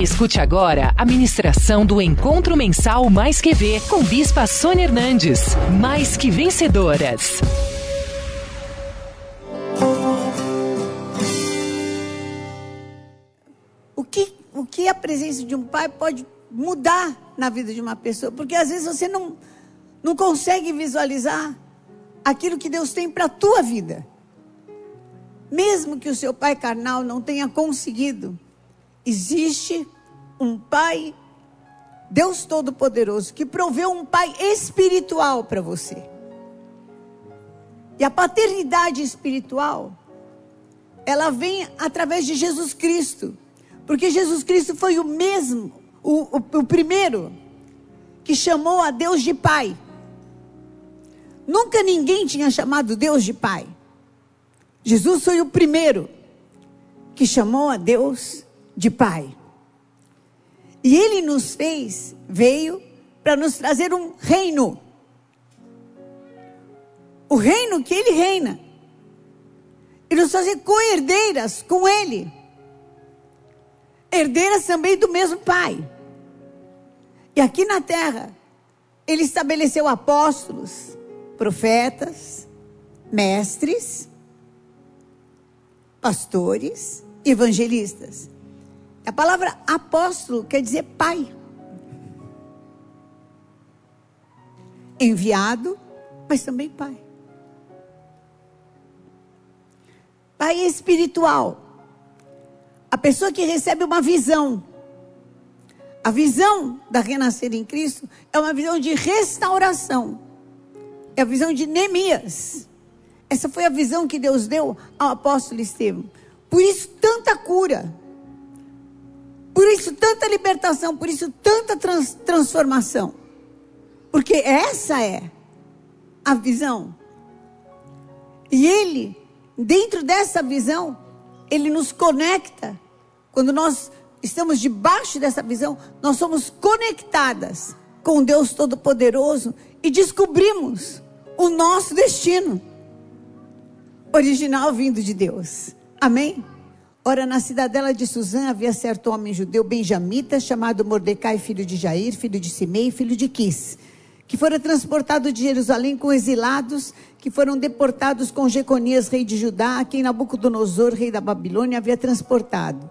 Escute agora a ministração do Encontro Mensal Mais Que Ver com Bispa Sônia Hernandes. Mais que vencedoras. O que, o que a presença de um pai pode mudar na vida de uma pessoa? Porque às vezes você não, não consegue visualizar aquilo que Deus tem para a tua vida. Mesmo que o seu pai carnal não tenha conseguido, existe um pai, Deus Todo-Poderoso, que proveu um pai espiritual para você. E a paternidade espiritual, ela vem através de Jesus Cristo. Porque Jesus Cristo foi o mesmo, o, o, o primeiro, que chamou a Deus de Pai. Nunca ninguém tinha chamado Deus de Pai. Jesus foi o primeiro que chamou a Deus de Pai. E Ele nos fez, veio para nos trazer um reino. O reino que Ele reina. E nos fazer co-herdeiras com Ele. Herdeiras também do mesmo Pai. E aqui na terra, Ele estabeleceu apóstolos, profetas, mestres, pastores, evangelistas. A palavra apóstolo quer dizer pai. Enviado, mas também pai. Pai espiritual. A pessoa que recebe uma visão. A visão da renascer em Cristo é uma visão de restauração. É a visão de Neemias. Essa foi a visão que Deus deu ao apóstolo Estevão. Por isso, tanta cura. Por isso, tanta libertação. Por isso, tanta trans transformação. Porque essa é a visão. E Ele, dentro dessa visão, Ele nos conecta. Quando nós estamos debaixo dessa visão, nós somos conectadas com Deus Todo-Poderoso e descobrimos o nosso destino original vindo de Deus. Amém? Ora, na cidadela de Suzã havia certo homem judeu benjamita, chamado Mordecai, filho de Jair, filho de Simei, filho de Quis, que fora transportado de Jerusalém com exilados, que foram deportados com Jeconias, rei de Judá, a quem Nabucodonosor, rei da Babilônia, havia transportado.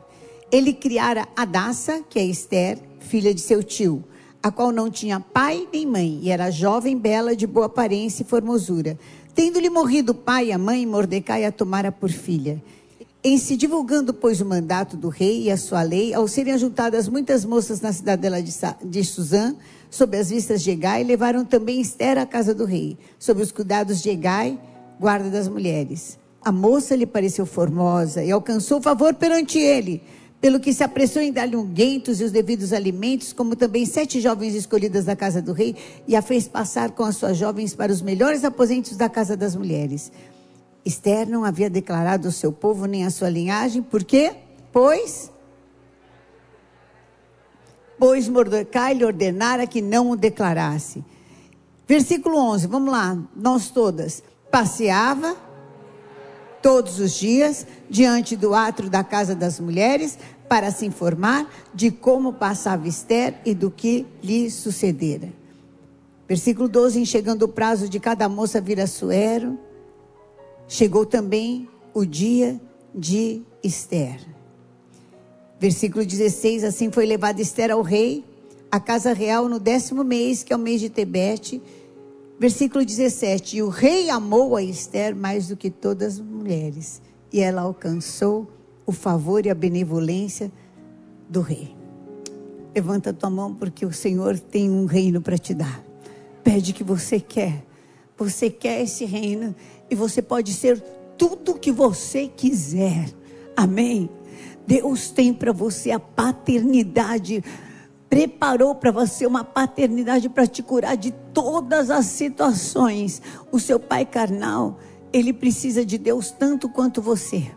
Ele criara Adassa, que é Esther, filha de seu tio, a qual não tinha pai nem mãe, e era jovem, bela, de boa aparência e formosura. Tendo-lhe morrido o pai e a mãe, Mordecai a tomara por filha. Em se divulgando, pois, o mandato do rei e a sua lei, ao serem ajuntadas muitas moças na cidadela de, de Suzã, sob as vistas de Egai, levaram também Esther à casa do rei, sob os cuidados de Egai, guarda das mulheres. A moça lhe pareceu formosa e alcançou favor perante ele, pelo que se apressou em dar-lhe unguentos e os devidos alimentos, como também sete jovens escolhidas da casa do rei, e a fez passar com as suas jovens para os melhores aposentos da casa das mulheres. Esther não havia declarado ao seu povo nem a sua linhagem, por quê? Pois pois Mordecai lhe ordenara que não o declarasse. Versículo 11, vamos lá, nós todas. Passeava todos os dias diante do átrio da casa das mulheres para se informar de como passava Esther e do que lhe sucedera. Versículo 12: Chegando o prazo de cada moça vir a Suero, chegou também o dia de Esther. Versículo 16: Assim foi levada Esther ao rei, à casa real, no décimo mês, que é o mês de Tebete Versículo 17: E o rei amou a Esther mais do que todas as mulheres, e ela alcançou o favor e a benevolência do rei. Levanta tua mão, porque o Senhor tem um reino para te dar. Pede que você quer. Você quer esse reino e você pode ser tudo que você quiser. Amém. Deus tem para você a paternidade preparou para você uma paternidade para te curar de todas as situações. O seu pai carnal, ele precisa de Deus tanto quanto você.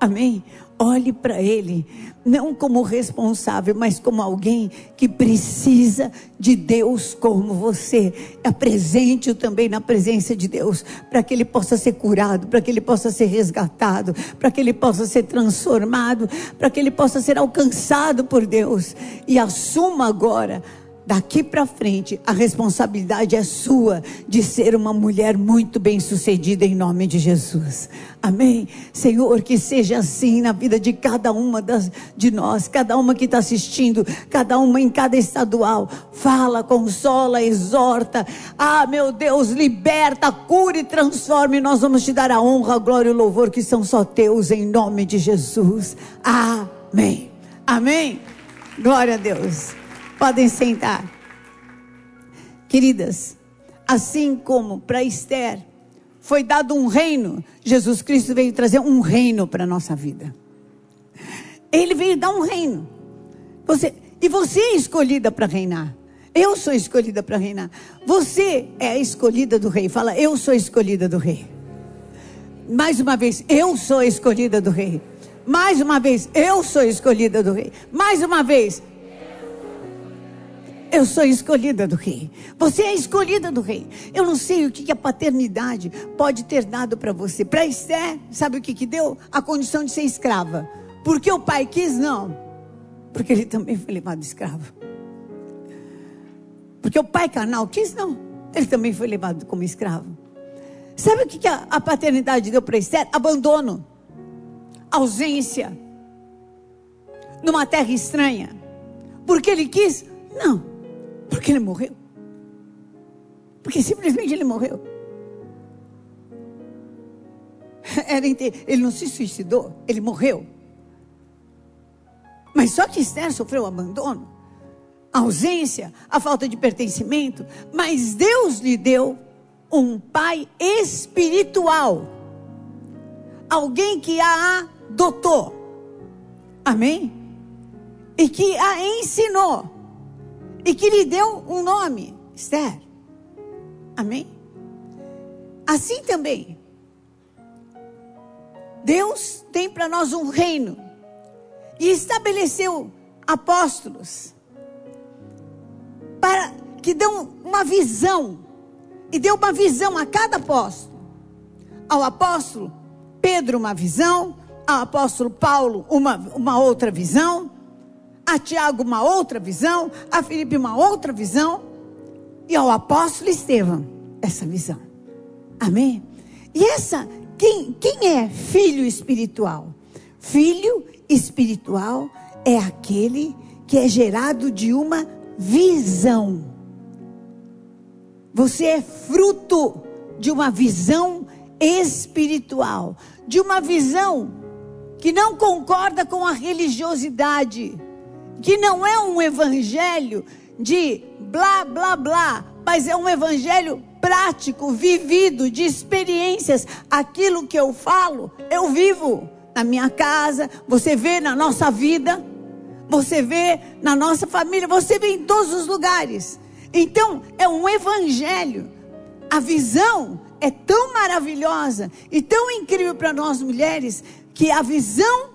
Amém? Olhe para ele, não como responsável, mas como alguém que precisa de Deus como você. Apresente-o também na presença de Deus, para que ele possa ser curado, para que ele possa ser resgatado, para que ele possa ser transformado, para que ele possa ser alcançado por Deus. E assuma agora daqui para frente, a responsabilidade é sua de ser uma mulher muito bem sucedida em nome de Jesus. Amém? Senhor, que seja assim na vida de cada uma das, de nós, cada uma que está assistindo, cada uma em cada estadual. Fala, consola, exorta. Ah, meu Deus, liberta, cure transforme. Nós vamos te dar a honra, a glória e o louvor que são só teus em nome de Jesus. Amém. Amém. Glória a Deus. Podem sentar. Queridas, assim como para Esther foi dado um reino, Jesus Cristo veio trazer um reino para a nossa vida. Ele veio dar um reino. Você, e você é escolhida para reinar. Eu sou escolhida para reinar. Você é a escolhida do rei. Fala, eu sou escolhida do rei. Mais uma vez, eu sou escolhida do rei. Mais uma vez, eu sou escolhida do rei. Mais uma vez, eu sou escolhida do rei. Você é escolhida do rei. Eu não sei o que a paternidade pode ter dado para você. Para Esther, sabe o que, que deu? A condição de ser escrava. Porque o pai quis? Não. Porque ele também foi levado escravo. Porque o pai carnal quis? Não. Ele também foi levado como escravo. Sabe o que, que a, a paternidade deu para Esther? Abandono. Ausência. Numa terra estranha. Porque ele quis? Não. Porque ele morreu. Porque simplesmente ele morreu. Ele não se suicidou, ele morreu. Mas só que Esther sofreu abandono, a ausência, a falta de pertencimento. Mas Deus lhe deu um pai espiritual. Alguém que a adotou. Amém? E que a ensinou e que lhe deu um nome, Esther. Amém? Assim também, Deus tem para nós um reino e estabeleceu apóstolos para que dão uma visão e deu uma visão a cada apóstolo. Ao apóstolo Pedro uma visão, ao apóstolo Paulo uma, uma outra visão, a Tiago uma outra visão, a Filipe uma outra visão, e ao apóstolo Estevão essa visão. Amém? E essa, quem, quem é filho espiritual? Filho espiritual é aquele que é gerado de uma visão. Você é fruto de uma visão espiritual, de uma visão que não concorda com a religiosidade, que não é um evangelho de blá blá blá, mas é um evangelho prático, vivido, de experiências. Aquilo que eu falo, eu vivo na minha casa, você vê na nossa vida, você vê na nossa família, você vê em todos os lugares. Então, é um evangelho. A visão é tão maravilhosa e tão incrível para nós mulheres que a visão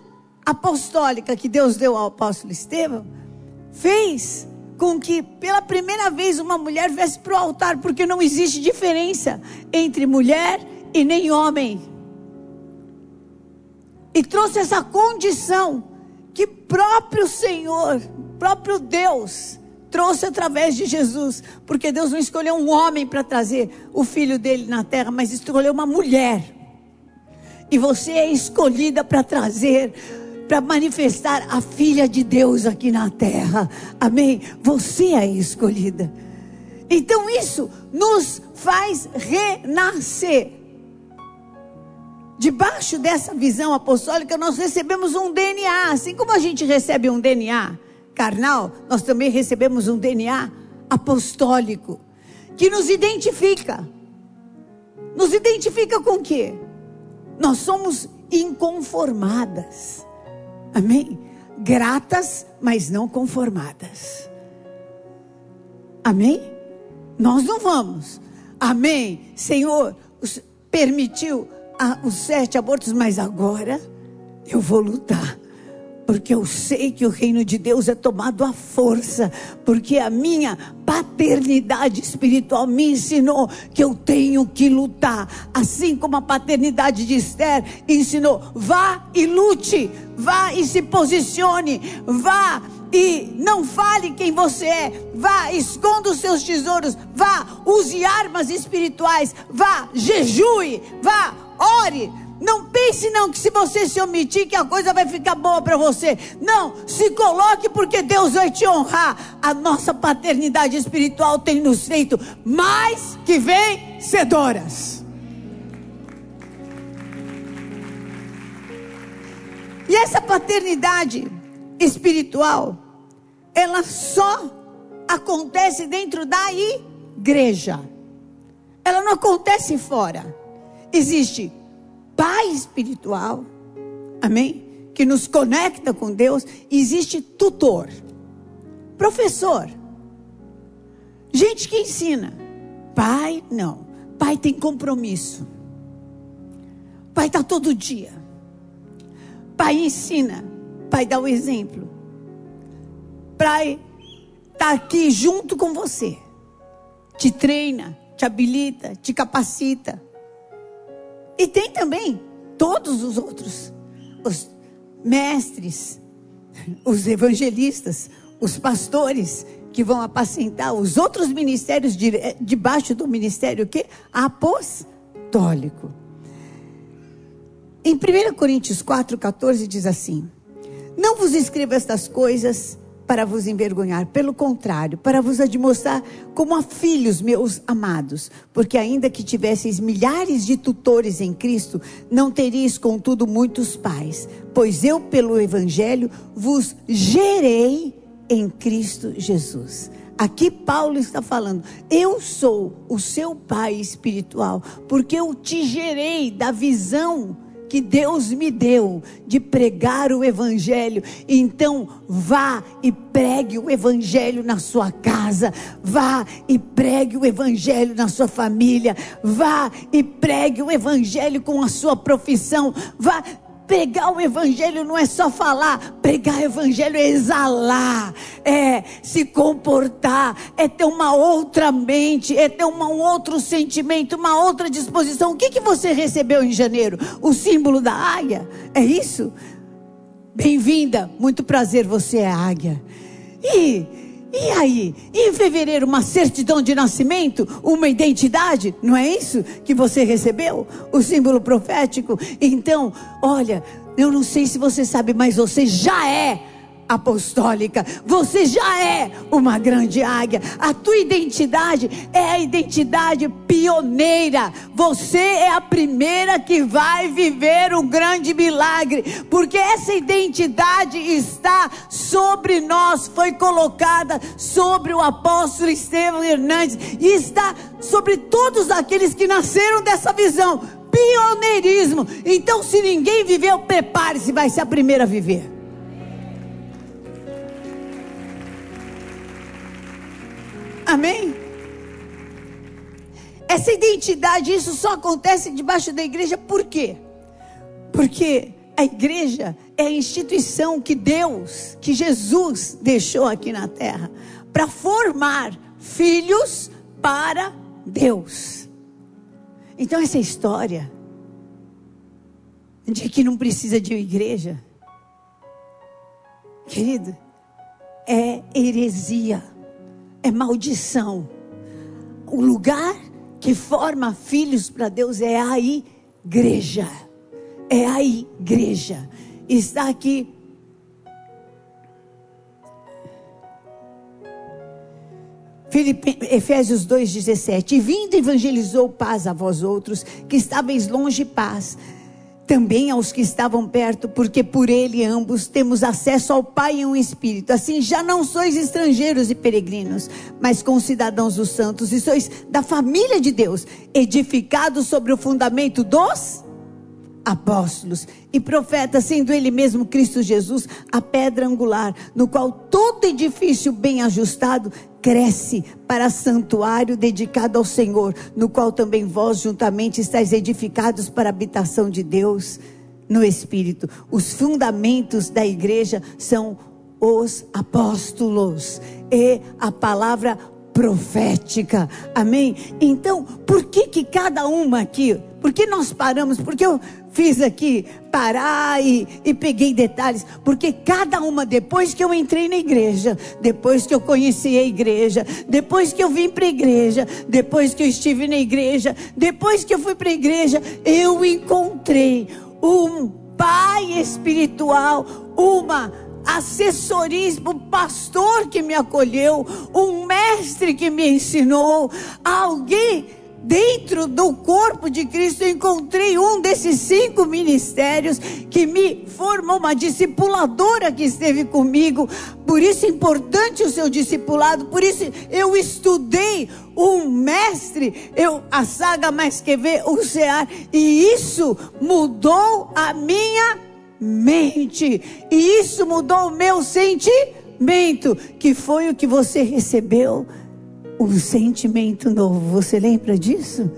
apostólica que Deus deu ao apóstolo Estevão fez com que pela primeira vez uma mulher viesse para o altar, porque não existe diferença entre mulher e nem homem. E trouxe essa condição que próprio Senhor, próprio Deus, trouxe através de Jesus, porque Deus não escolheu um homem para trazer o filho dele na terra, mas escolheu uma mulher. E você é escolhida para trazer para manifestar a filha de Deus aqui na terra. Amém? Você é escolhida. Então isso nos faz renascer. Debaixo dessa visão apostólica, nós recebemos um DNA. Assim como a gente recebe um DNA carnal, nós também recebemos um DNA apostólico que nos identifica. Nos identifica com o quê? Nós somos inconformadas. Amém? Gratas, mas não conformadas. Amém? Nós não vamos. Amém? Senhor, permitiu os sete abortos, mas agora eu vou lutar porque eu sei que o reino de Deus é tomado à força, porque a minha paternidade espiritual me ensinou que eu tenho que lutar, assim como a paternidade de Esther ensinou: vá e lute, vá e se posicione, vá e não fale quem você é, vá, esconda os seus tesouros, vá, use armas espirituais, vá, jejue, vá, ore, não pense não que se você se omitir que a coisa vai ficar boa para você. Não, se coloque porque Deus vai te honrar. A nossa paternidade espiritual tem nos feito mais que vencedoras. E essa paternidade espiritual, ela só acontece dentro da igreja. Ela não acontece fora. Existe pai espiritual, amém? Que nos conecta com Deus. Existe tutor, professor, gente que ensina. Pai, não. Pai tem compromisso. Pai está todo dia. Pai ensina. Pai dá o exemplo. Pai está aqui junto com você. Te treina, te habilita, te capacita. E tem também todos os outros, os mestres, os evangelistas, os pastores que vão apacentar os outros ministérios de, debaixo do ministério que apostólico. Em 1 Coríntios 4,14 diz assim: Não vos escreva estas coisas para vos envergonhar, pelo contrário, para vos admoestar como a filhos meus amados, porque ainda que tivesseis milhares de tutores em Cristo, não teríeis contudo muitos pais, pois eu pelo evangelho vos gerei em Cristo Jesus. Aqui Paulo está falando, eu sou o seu pai espiritual, porque eu te gerei da visão que Deus me deu de pregar o Evangelho. Então, vá e pregue o Evangelho na sua casa, vá e pregue o Evangelho na sua família, vá e pregue o Evangelho com a sua profissão, vá Pregar o evangelho não é só falar, pregar o evangelho é exalar, é se comportar, é ter uma outra mente, é ter um outro sentimento, uma outra disposição. O que, que você recebeu em janeiro? O símbolo da águia? É isso? Bem-vinda, muito prazer, você é águia. E e aí? Em fevereiro, uma certidão de nascimento? Uma identidade? Não é isso que você recebeu? O símbolo profético? Então, olha, eu não sei se você sabe, mas você já é apostólica. Você já é uma grande águia. A tua identidade é a identidade pioneira. Você é a primeira que vai viver um grande milagre, porque essa identidade está sobre nós, foi colocada sobre o apóstolo Estevão Hernandes e está sobre todos aqueles que nasceram dessa visão. Pioneirismo. Então, se ninguém viveu, prepare-se, vai ser a primeira a viver. Amém? Essa identidade, isso só acontece debaixo da igreja, por quê? Porque a igreja é a instituição que Deus, que Jesus deixou aqui na terra, para formar filhos para Deus. Então, essa história de que não precisa de igreja, querido, é heresia é maldição. O lugar que forma filhos para Deus é a igreja. É a igreja. Está aqui. Efésios 2,17. E vindo evangelizou paz a vós outros, que estáveis longe paz também aos que estavam perto, porque por ele ambos temos acesso ao Pai em um espírito. Assim já não sois estrangeiros e peregrinos, mas concidadãos dos santos, e sois da família de Deus, edificados sobre o fundamento dos apóstolos e profetas, sendo ele mesmo Cristo Jesus a pedra angular, no qual todo edifício bem ajustado cresce para santuário dedicado ao Senhor, no qual também vós juntamente estáis edificados para a habitação de Deus no Espírito. Os fundamentos da igreja são os apóstolos e a palavra profética. Amém? Então, por que que cada uma aqui, por que nós paramos? Porque eu fiz aqui parar e, e, peguei detalhes, porque cada uma, depois que eu entrei na igreja, depois que eu conheci a igreja, depois que eu vim para a igreja, depois que eu estive na igreja, depois que eu fui para a igreja, eu encontrei um pai espiritual, uma assessorismo, pastor que me acolheu, um mestre que me ensinou, alguém dentro do corpo de Cristo, encontrei um desses cinco ministérios que me formou, uma discipuladora que esteve comigo. Por isso é importante o seu discipulado, por isso eu estudei um mestre, eu, a saga mais que ver, o CEAR, e isso mudou a minha mente, e isso mudou o meu sentimento, que foi o que você recebeu um sentimento novo. Você lembra disso?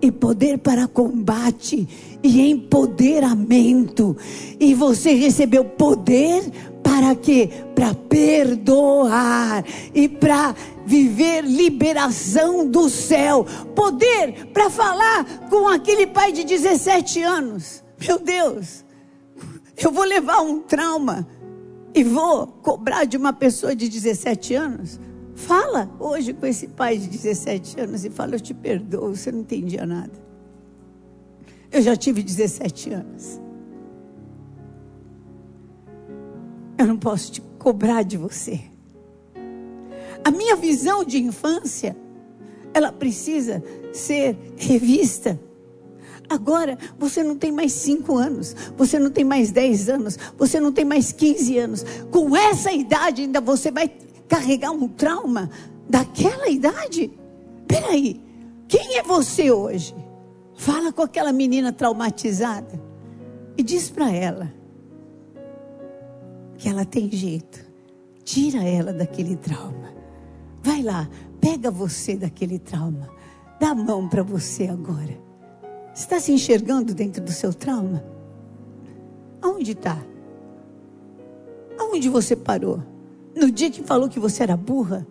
E poder para combate e empoderamento. E você recebeu poder para quê? Para perdoar e para viver liberação do céu. Poder para falar com aquele pai de 17 anos. Meu Deus, eu vou levar um trauma e vou cobrar de uma pessoa de 17 anos. Fala hoje com esse pai de 17 anos e fala: Eu te perdoo, você não entendia nada. Eu já tive 17 anos. Eu não posso te cobrar de você. A minha visão de infância, ela precisa ser revista. Agora, você não tem mais 5 anos, você não tem mais 10 anos, você não tem mais 15 anos. Com essa idade, ainda você vai carregar um trauma daquela idade? Peraí, quem é você hoje? Fala com aquela menina traumatizada e diz para ela que ela tem jeito. Tira ela daquele trauma. Vai lá, pega você daquele trauma. Dá a mão para você agora. Está se enxergando dentro do seu trauma? Aonde está? Aonde você parou? No dia que falou que você era burra?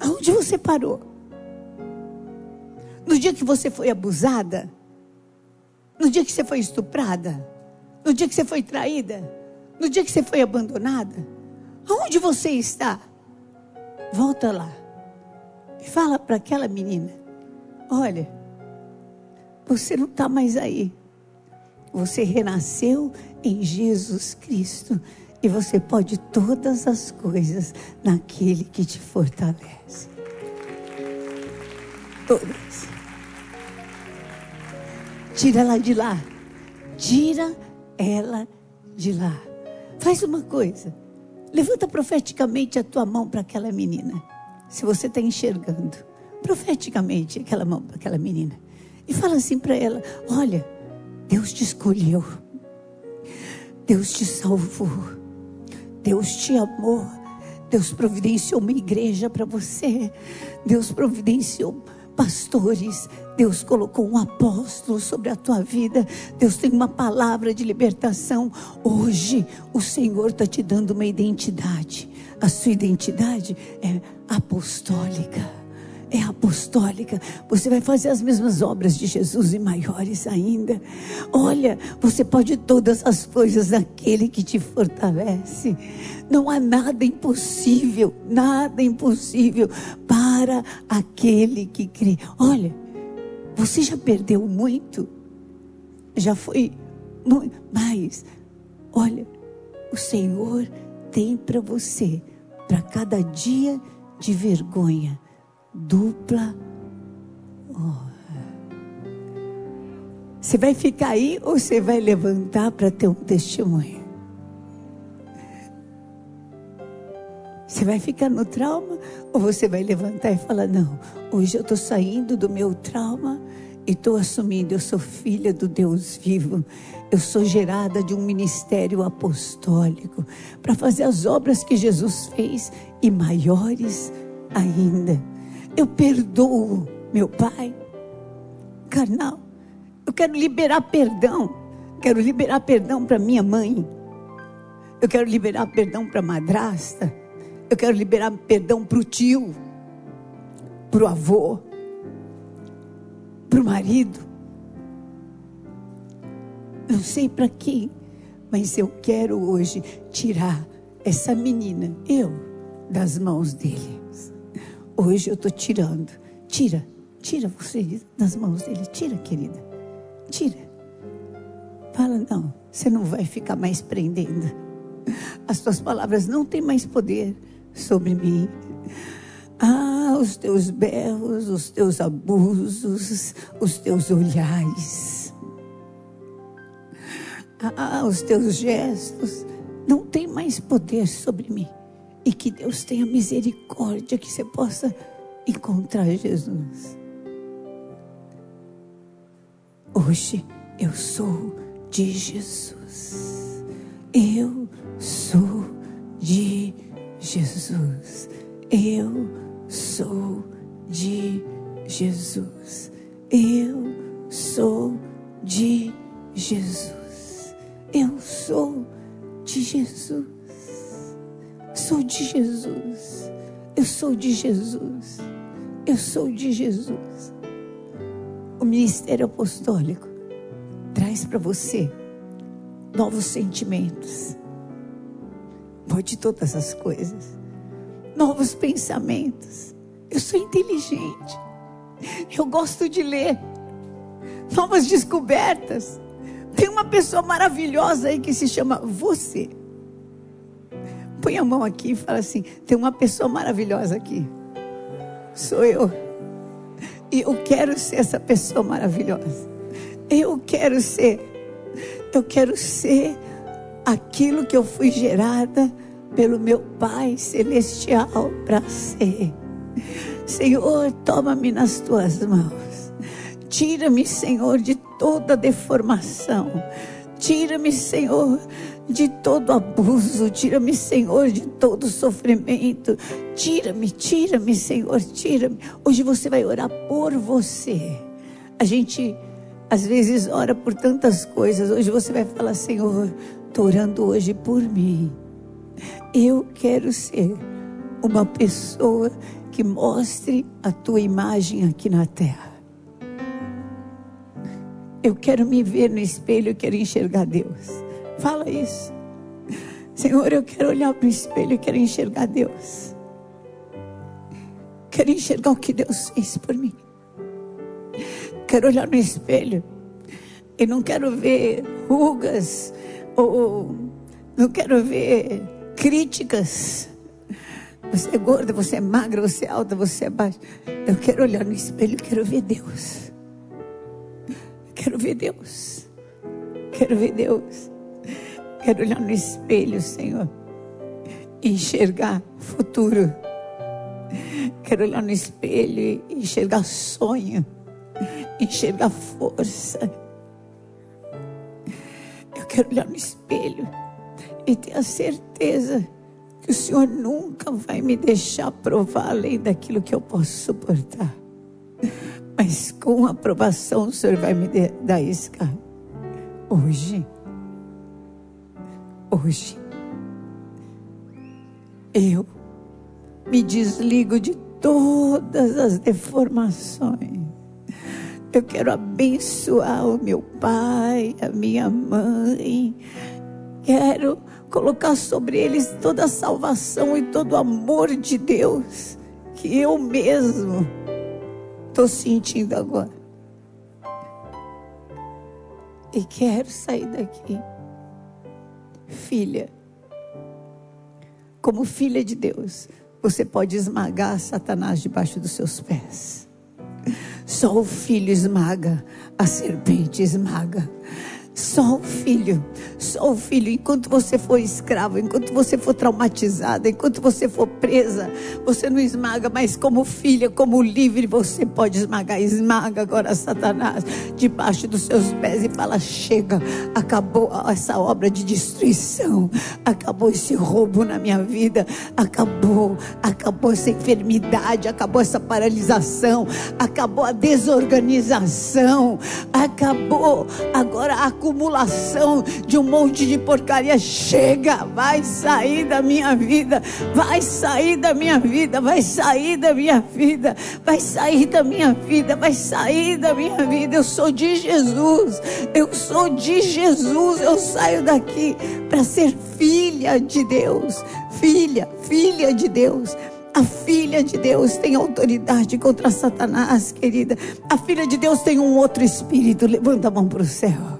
Aonde você parou? No dia que você foi abusada? No dia que você foi estuprada? No dia que você foi traída? No dia que você foi abandonada? Aonde você está? Volta lá. E fala para aquela menina: Olha, você não está mais aí. Você renasceu em Jesus Cristo. E você pode todas as coisas naquele que te fortalece. Todas. Tira ela de lá. Tira ela de lá. Faz uma coisa. Levanta profeticamente a tua mão para aquela menina. Se você está enxergando. Profeticamente aquela mão para aquela menina. E fala assim para ela: Olha, Deus te escolheu. Deus te salvou. Deus te amou. Deus providenciou uma igreja para você. Deus providenciou pastores. Deus colocou um apóstolo sobre a tua vida. Deus tem uma palavra de libertação. Hoje, o Senhor está te dando uma identidade. A sua identidade é apostólica é apostólica. Você vai fazer as mesmas obras de Jesus e maiores ainda. Olha, você pode todas as coisas naquele que te fortalece. Não há nada impossível, nada impossível para aquele que crê. Olha, você já perdeu muito, já foi muito, mas olha, o Senhor tem para você, para cada dia de vergonha dupla honra. Você vai ficar aí ou você vai levantar para ter um testemunho? Você vai ficar no trauma ou você vai levantar e falar: Não, hoje eu estou saindo do meu trauma e estou assumindo, eu sou filha do Deus vivo, eu sou gerada de um ministério apostólico para fazer as obras que Jesus fez e maiores ainda. Eu perdoo meu pai carnal. Eu quero liberar perdão. Quero liberar perdão para minha mãe. Eu quero liberar perdão para a madrasta. Eu quero liberar perdão para o tio, para o avô, para o marido. Não sei para quem, mas eu quero hoje tirar essa menina, eu, das mãos dele. Hoje eu estou tirando. Tira, tira você das mãos dele. Tira, querida. Tira. Fala, não, você não vai ficar mais prendendo. As tuas palavras não têm mais poder sobre mim. Ah, os teus berros, os teus abusos, os teus olhares. Ah, os teus gestos não têm mais poder sobre mim. E que Deus tenha misericórdia que você possa encontrar Jesus. Hoje eu sou de Jesus. Eu sou de Jesus. Eu sou de Jesus. Eu sou de Jesus. Eu sou de Jesus. Sou de Jesus. Eu sou de Jesus. Eu sou de Jesus. O ministério apostólico traz para você novos sentimentos. Pode todas as coisas. Novos pensamentos. Eu sou inteligente. Eu gosto de ler. Novas descobertas. Tem uma pessoa maravilhosa aí que se chama você. Põe a mão aqui e fala assim: tem uma pessoa maravilhosa aqui. Sou eu. E eu quero ser essa pessoa maravilhosa. Eu quero ser. Eu quero ser aquilo que eu fui gerada pelo meu Pai Celestial para ser. Senhor, toma-me nas tuas mãos. Tira-me, Senhor, de toda deformação. Tira-me, Senhor, de todo abuso. Tira-me, Senhor, de todo sofrimento. Tira-me, tira-me, Senhor, tira-me. Hoje você vai orar por você. A gente às vezes ora por tantas coisas. Hoje você vai falar, Senhor, estou orando hoje por mim. Eu quero ser uma pessoa que mostre a tua imagem aqui na terra. Eu quero me ver no espelho, eu quero enxergar Deus. Fala isso. Senhor, eu quero olhar para o espelho, eu quero enxergar Deus. Quero enxergar o que Deus fez por mim quero olhar no espelho e não quero ver rugas ou não quero ver críticas. Você é gorda, você é magra, você é alta, você é baixa. Eu quero olhar no espelho, quero ver Deus. Quero ver Deus. Quero ver Deus. Quero olhar no espelho, Senhor, e enxergar futuro. Quero olhar no espelho e enxergar sonho enxergar força. Eu quero olhar no espelho e ter a certeza que o Senhor nunca vai me deixar provar além daquilo que eu posso suportar. Mas com aprovação o Senhor vai me dar isca. Hoje. Hoje. Eu me desligo de todas as deformações eu quero abençoar o meu pai, a minha mãe. Quero colocar sobre eles toda a salvação e todo o amor de Deus que eu mesmo estou sentindo agora. E quero sair daqui, filha, como filha de Deus. Você pode esmagar Satanás debaixo dos seus pés. Só o filho esmaga, a serpente esmaga. Só o filho, só o filho. Enquanto você for escravo, enquanto você for traumatizada, enquanto você for presa, você não esmaga, mas como filha, como livre, você pode esmagar. Esmaga agora Satanás debaixo dos seus pés e fala: chega, acabou essa obra de destruição, acabou esse roubo na minha vida, acabou, acabou essa enfermidade, acabou essa paralisação, acabou a desorganização, acabou. Agora a acumulação de um monte de porcaria. Chega, vai sair da minha vida, vai sair da minha vida, vai sair da minha vida, vai sair da minha vida, vai sair da minha vida. Eu sou de Jesus, eu sou de Jesus. Eu saio daqui para ser filha de Deus, filha, filha de Deus. A filha de Deus tem autoridade contra Satanás, querida. A filha de Deus tem um outro espírito. Levanta a mão para o céu.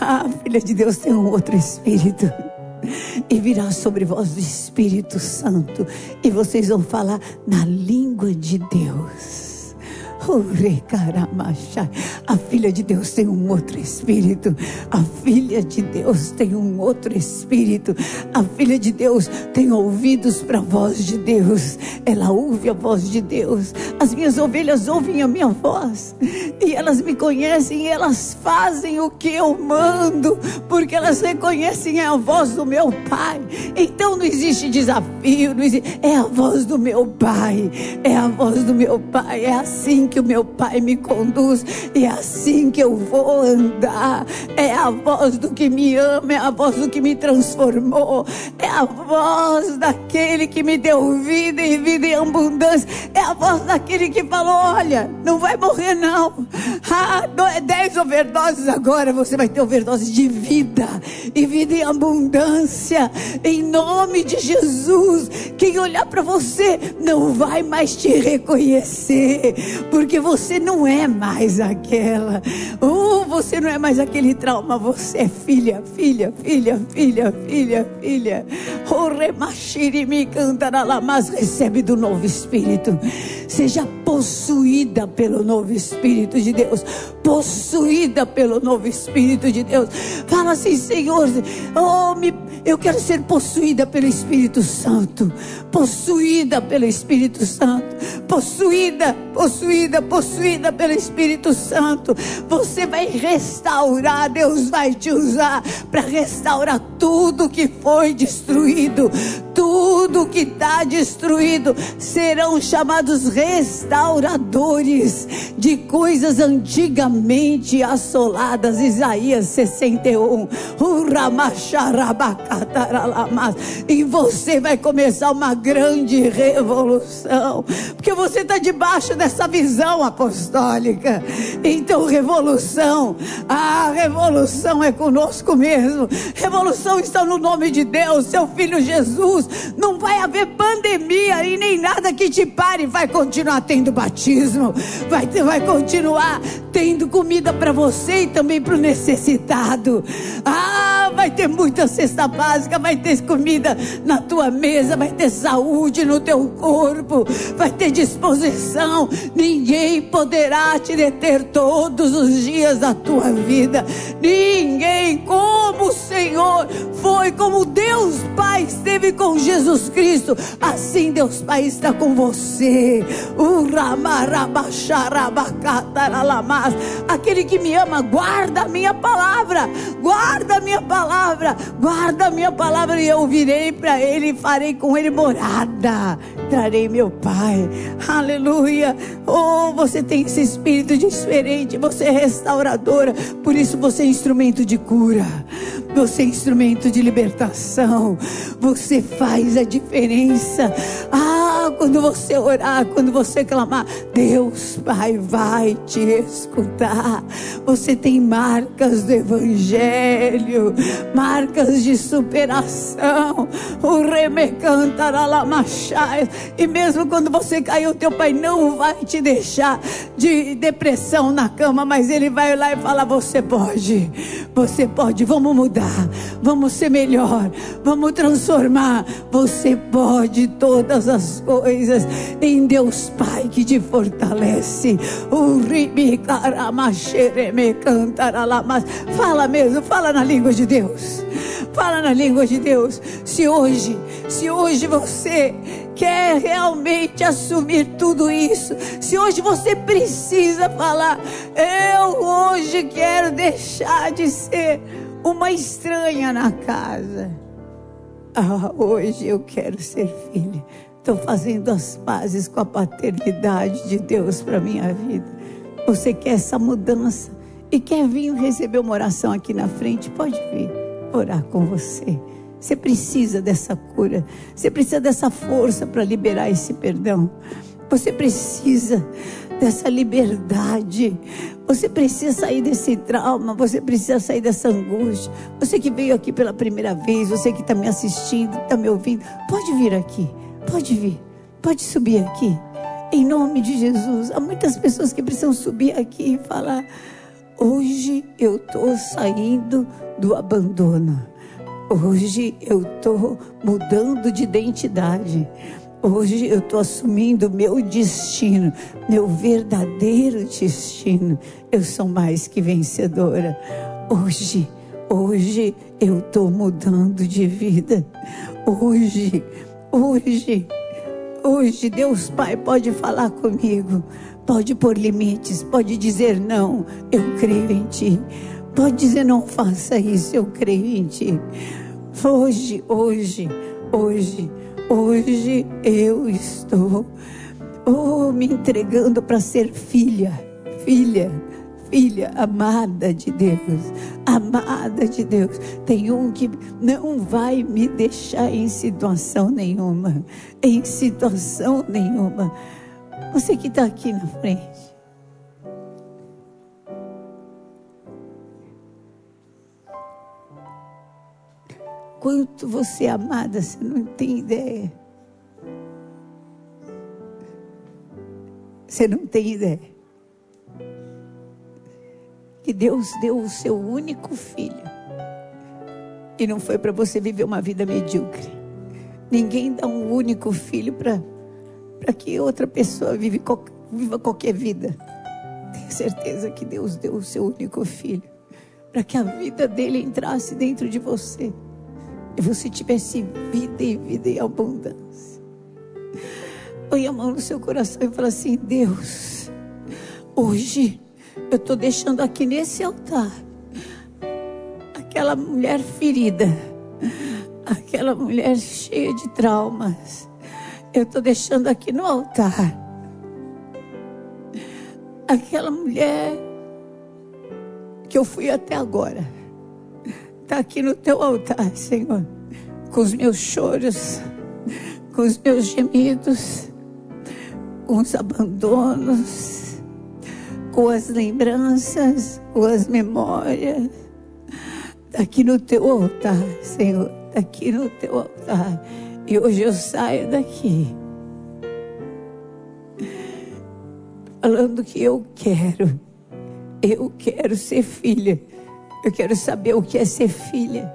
A filha de Deus tem um outro espírito. E virá sobre vós o Espírito Santo. E vocês vão falar na língua de Deus. A filha de Deus tem um outro espírito. A filha de Deus tem um outro espírito. A filha de Deus tem ouvidos para a voz de Deus. Ela ouve a voz de Deus. As minhas ovelhas ouvem a minha voz. E elas me conhecem e elas fazem o que eu mando. Porque elas reconhecem a voz do meu Pai. Então não existe desafio. Não existe... É a voz do meu Pai. É a voz do meu Pai. É assim que o meu Pai me conduz e é assim que eu vou andar. É a voz do que me ama, é a voz do que me transformou, é a voz daquele que me deu vida e vida em abundância, é a voz daquele que falou: Olha, não vai morrer não. Ah, é dez overdoses agora, você vai ter overdose de vida e vida em abundância, em nome de Jesus. Quem olhar para você não vai mais te reconhecer, porque você não é mais aquela. Oh, você não é mais aquele trauma. Você é filha, filha, filha, filha, filha, filha. Oh, remachirimi mas recebe do novo Espírito. Seja possuída pelo novo Espírito de Deus. Possuída pelo novo Espírito de Deus. Fala assim, Senhor, oh, me, eu quero ser possuída pelo Espírito Santo. Possuída pelo Espírito Santo. Possuída, possuída, possuída pelo Espírito Santo. Você vai restaurar, Deus vai te usar para restaurar tudo que foi destruído. Tudo que está destruído serão chamados restauradores de coisas antigamente assoladas. Isaías 61. E você vai começar uma grande revolução, porque você está debaixo dessa visão apostólica. Então, revolução, a revolução é conosco mesmo. Revolução está no nome de Deus, seu filho Jesus. Não vai haver pandemia e nem nada que te pare. Vai continuar tendo batismo, vai, vai continuar tendo comida para você e também para o necessitado. Ah, vai ter muita cesta básica, vai ter comida na tua mesa, vai ter saúde no teu corpo, vai ter disposição. Ninguém poderá te deter todos os dias da tua vida. Ninguém, como o Senhor foi, como Deus Pai esteve com Jesus Cristo, assim Deus Pai está com você. Aquele que me ama, guarda a minha palavra, guarda a minha palavra, guarda a minha palavra, e eu virei para ele e farei com ele morada. Trarei meu Pai, aleluia. Oh, você tem esse espírito diferente, você é restauradora, por isso você é instrumento de cura, você é instrumento de libertação, você faz a diferença. Ah, quando você orar, quando você clamar, Deus Pai vai te escutar. Você tem marcas do Evangelho, marcas de superação. O remecantaralamachaia. E mesmo quando você cair, o teu Pai não vai te deixar de depressão na cama, mas Ele vai lá e fala: Você pode, você pode, vamos mudar, vamos ser melhor, vamos transformar. Você pode todas as coisas em Deus Pai que te fortalece. Fala mesmo, fala na língua de Deus. Fala na língua de Deus. Se hoje, se hoje você quer realmente assumir tudo isso, se hoje você precisa falar, eu hoje quero deixar de ser uma estranha na casa. Ah, hoje eu quero ser filha. Estou fazendo as pazes com a paternidade de Deus para minha vida. Você quer essa mudança e quer vir receber uma oração aqui na frente? Pode vir orar com você. Você precisa dessa cura. Você precisa dessa força para liberar esse perdão. Você precisa dessa liberdade. Você precisa sair desse trauma, você precisa sair dessa angústia. Você que veio aqui pela primeira vez, você que está me assistindo, está me ouvindo, pode vir aqui, pode vir, pode subir aqui. Em nome de Jesus. Há muitas pessoas que precisam subir aqui e falar: hoje eu estou saindo do abandono. Hoje eu estou mudando de identidade. Hoje eu estou assumindo meu destino, meu verdadeiro destino. Eu sou mais que vencedora. Hoje, hoje eu estou mudando de vida. Hoje, hoje, hoje Deus Pai pode falar comigo. Pode pôr limites, pode dizer não, eu creio em Ti. Pode dizer não faça isso, eu Ti. Hoje, hoje, hoje Hoje eu estou oh, me entregando para ser filha, filha, filha amada de Deus, amada de Deus. Tem um que não vai me deixar em situação nenhuma, em situação nenhuma. Você que está aqui na frente. Quanto você é amada, você não tem ideia. Você não tem ideia. Que Deus deu o seu único filho. E não foi para você viver uma vida medíocre. Ninguém dá um único filho para que outra pessoa vive, viva qualquer vida. Tenho certeza que Deus deu o seu único filho para que a vida dele entrasse dentro de você você tivesse vida e vida em abundância. Põe a mão no seu coração e fala assim: Deus, hoje eu estou deixando aqui nesse altar aquela mulher ferida, aquela mulher cheia de traumas. Eu estou deixando aqui no altar aquela mulher que eu fui até agora está aqui no teu altar, Senhor, com os meus choros, com os meus gemidos, com os abandonos, com as lembranças, com as memórias. Está aqui no teu altar, Senhor, está aqui no teu altar. E hoje eu saio daqui. Falando que eu quero, eu quero ser filha eu quero saber o que é ser filha.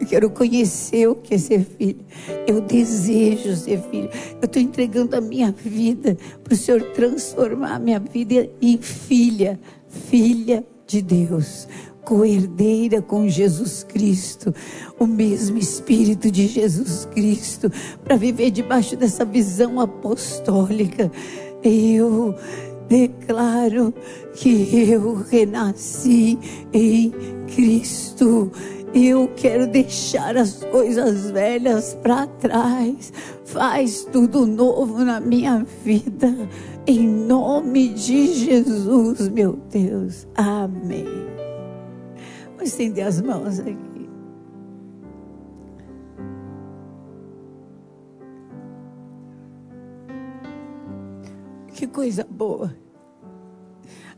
Eu quero conhecer o que é ser filha. Eu desejo ser filha. Eu estou entregando a minha vida para o Senhor transformar a minha vida em filha, filha de Deus, co-herdeira com Jesus Cristo, o mesmo Espírito de Jesus Cristo, para viver debaixo dessa visão apostólica. Eu declaro que eu renasci em Cristo. Eu quero deixar as coisas velhas para trás. Faz tudo novo na minha vida. Em nome de Jesus, meu Deus. Amém. Vou estender as mãos aqui. Coisa boa.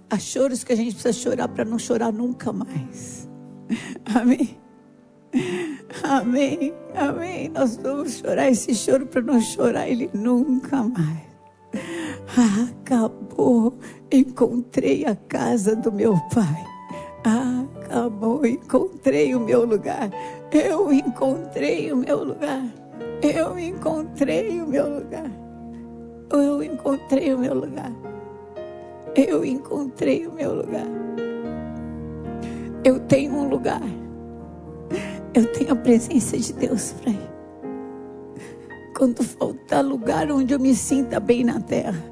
Há choros que a gente precisa chorar para não chorar nunca mais. Amém. Amém. Amém. Nós vamos chorar esse choro para não chorar ele nunca mais. acabou. Encontrei a casa do meu pai. acabou. Encontrei o meu lugar. Eu encontrei o meu lugar. Eu encontrei o meu lugar. Eu encontrei o meu lugar. Eu encontrei o meu lugar. Eu tenho um lugar. Eu tenho a presença de Deus ir. Quando faltar lugar onde eu me sinta bem na terra,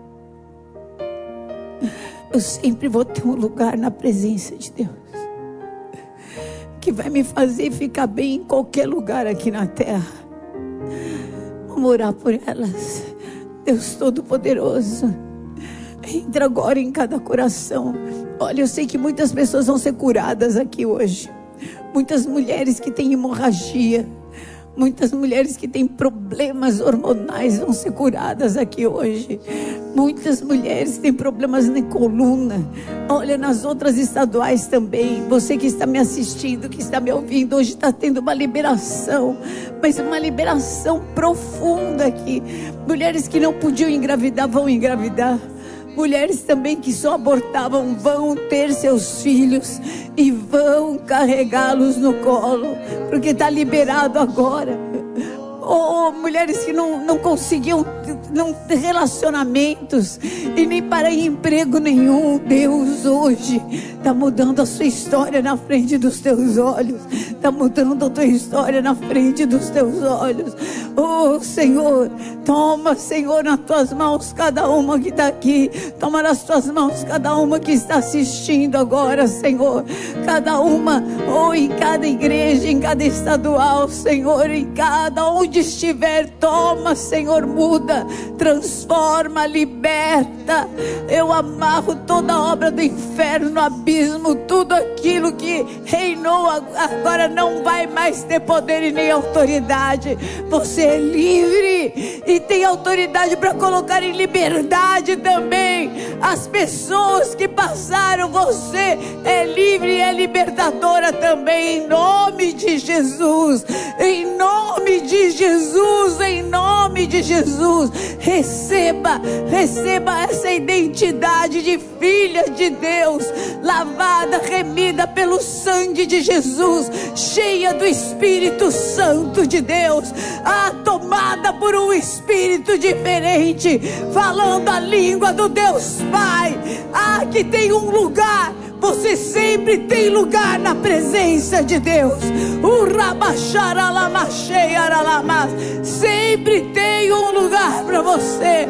eu sempre vou ter um lugar na presença de Deus que vai me fazer ficar bem em qualquer lugar aqui na terra. Vamos orar por elas. Deus Todo-Poderoso, entra agora em cada coração. Olha, eu sei que muitas pessoas vão ser curadas aqui hoje. Muitas mulheres que têm hemorragia Muitas mulheres que têm problemas hormonais vão ser curadas aqui hoje. Muitas mulheres têm problemas na coluna. Olha, nas outras estaduais também. Você que está me assistindo, que está me ouvindo, hoje está tendo uma liberação. Mas uma liberação profunda aqui. Mulheres que não podiam engravidar vão engravidar. Mulheres também que só abortavam vão ter seus filhos e vão carregá-los no colo, porque está liberado agora. Ou oh, mulheres que não, não conseguiam não relacionamentos e nem para emprego nenhum. Deus hoje está mudando a sua história na frente dos teus olhos. Está mudando a tua história na frente dos teus olhos. Oh Senhor, toma, Senhor, nas tuas mãos cada uma que está aqui. Toma nas tuas mãos cada uma que está assistindo agora, Senhor. Cada uma, ou oh, em cada igreja, em cada estadual, Senhor, em cada onde estiver, toma, Senhor, muda transforma, liberta. Eu amarro toda obra do inferno no abismo, tudo aquilo que reinou agora não vai mais ter poder e nem autoridade. Você é livre e tem autoridade para colocar em liberdade também as pessoas que passaram. Você é livre e é libertadora também, em nome de Jesus. Em nome de Jesus, em nome de Jesus. Receba, receba essa identidade de filha de Deus, lavada, remida pelo sangue de Jesus, cheia do Espírito Santo de Deus, ah, tomada por um espírito diferente, falando a língua do Deus Pai. Ah, que tem um lugar você sempre tem lugar na presença de Deus. Sempre tem um lugar para você.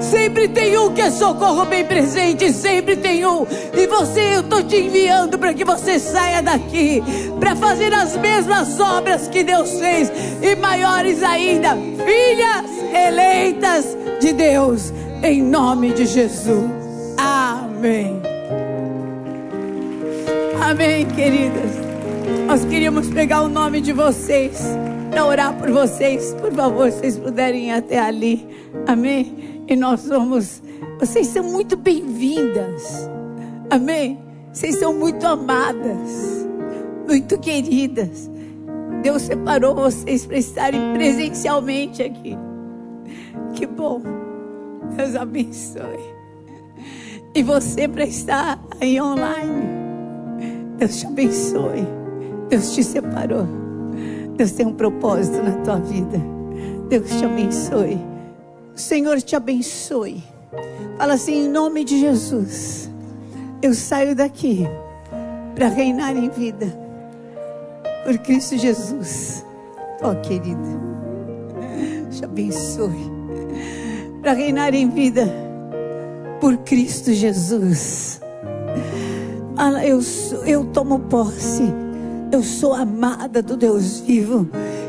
Sempre tem um que é socorro bem presente. Sempre tem um. E você, eu estou te enviando para que você saia daqui. Para fazer as mesmas obras que Deus fez. E maiores ainda. Filhas eleitas de Deus. Em nome de Jesus. Amém. Amém, queridas. Nós queríamos pegar o nome de vocês para orar por vocês. Por favor, vocês puderem ir até ali. Amém. E nós vamos. Vocês são muito bem-vindas. Amém. Vocês são muito amadas, muito queridas. Deus separou vocês para estarem presencialmente aqui. Que bom. Deus abençoe e você para estar aí online. Deus te abençoe. Deus te separou. Deus tem um propósito na tua vida. Deus te abençoe. O Senhor te abençoe. Fala assim, em nome de Jesus. Eu saio daqui para reinar em vida. Por Cristo Jesus. Ó oh, querida. Te abençoe. Para reinar em vida por Cristo Jesus. Eu, eu tomo posse. Eu sou amada do Deus vivo.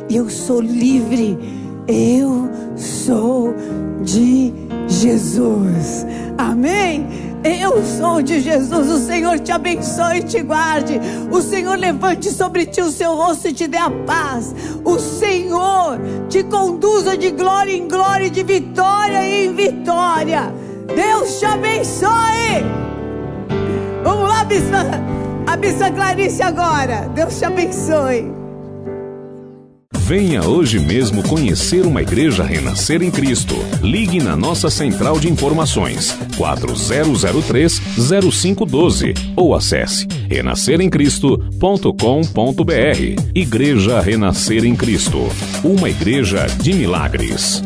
E eu sou livre. Eu sou de Jesus. Amém? Eu sou de Jesus. O Senhor te abençoe e te guarde. O Senhor levante sobre ti o seu rosto e te dê a paz. O Senhor te conduza de glória em glória, de vitória em vitória. Deus te abençoe. Vamos lá, bispa. A bispa Clarice agora. Deus te abençoe. Venha hoje mesmo conhecer uma igreja renascer em Cristo. Ligue na nossa central de informações 4003 0512 ou acesse renasceremcristo.com.br. Igreja Renascer em Cristo. Uma igreja de milagres.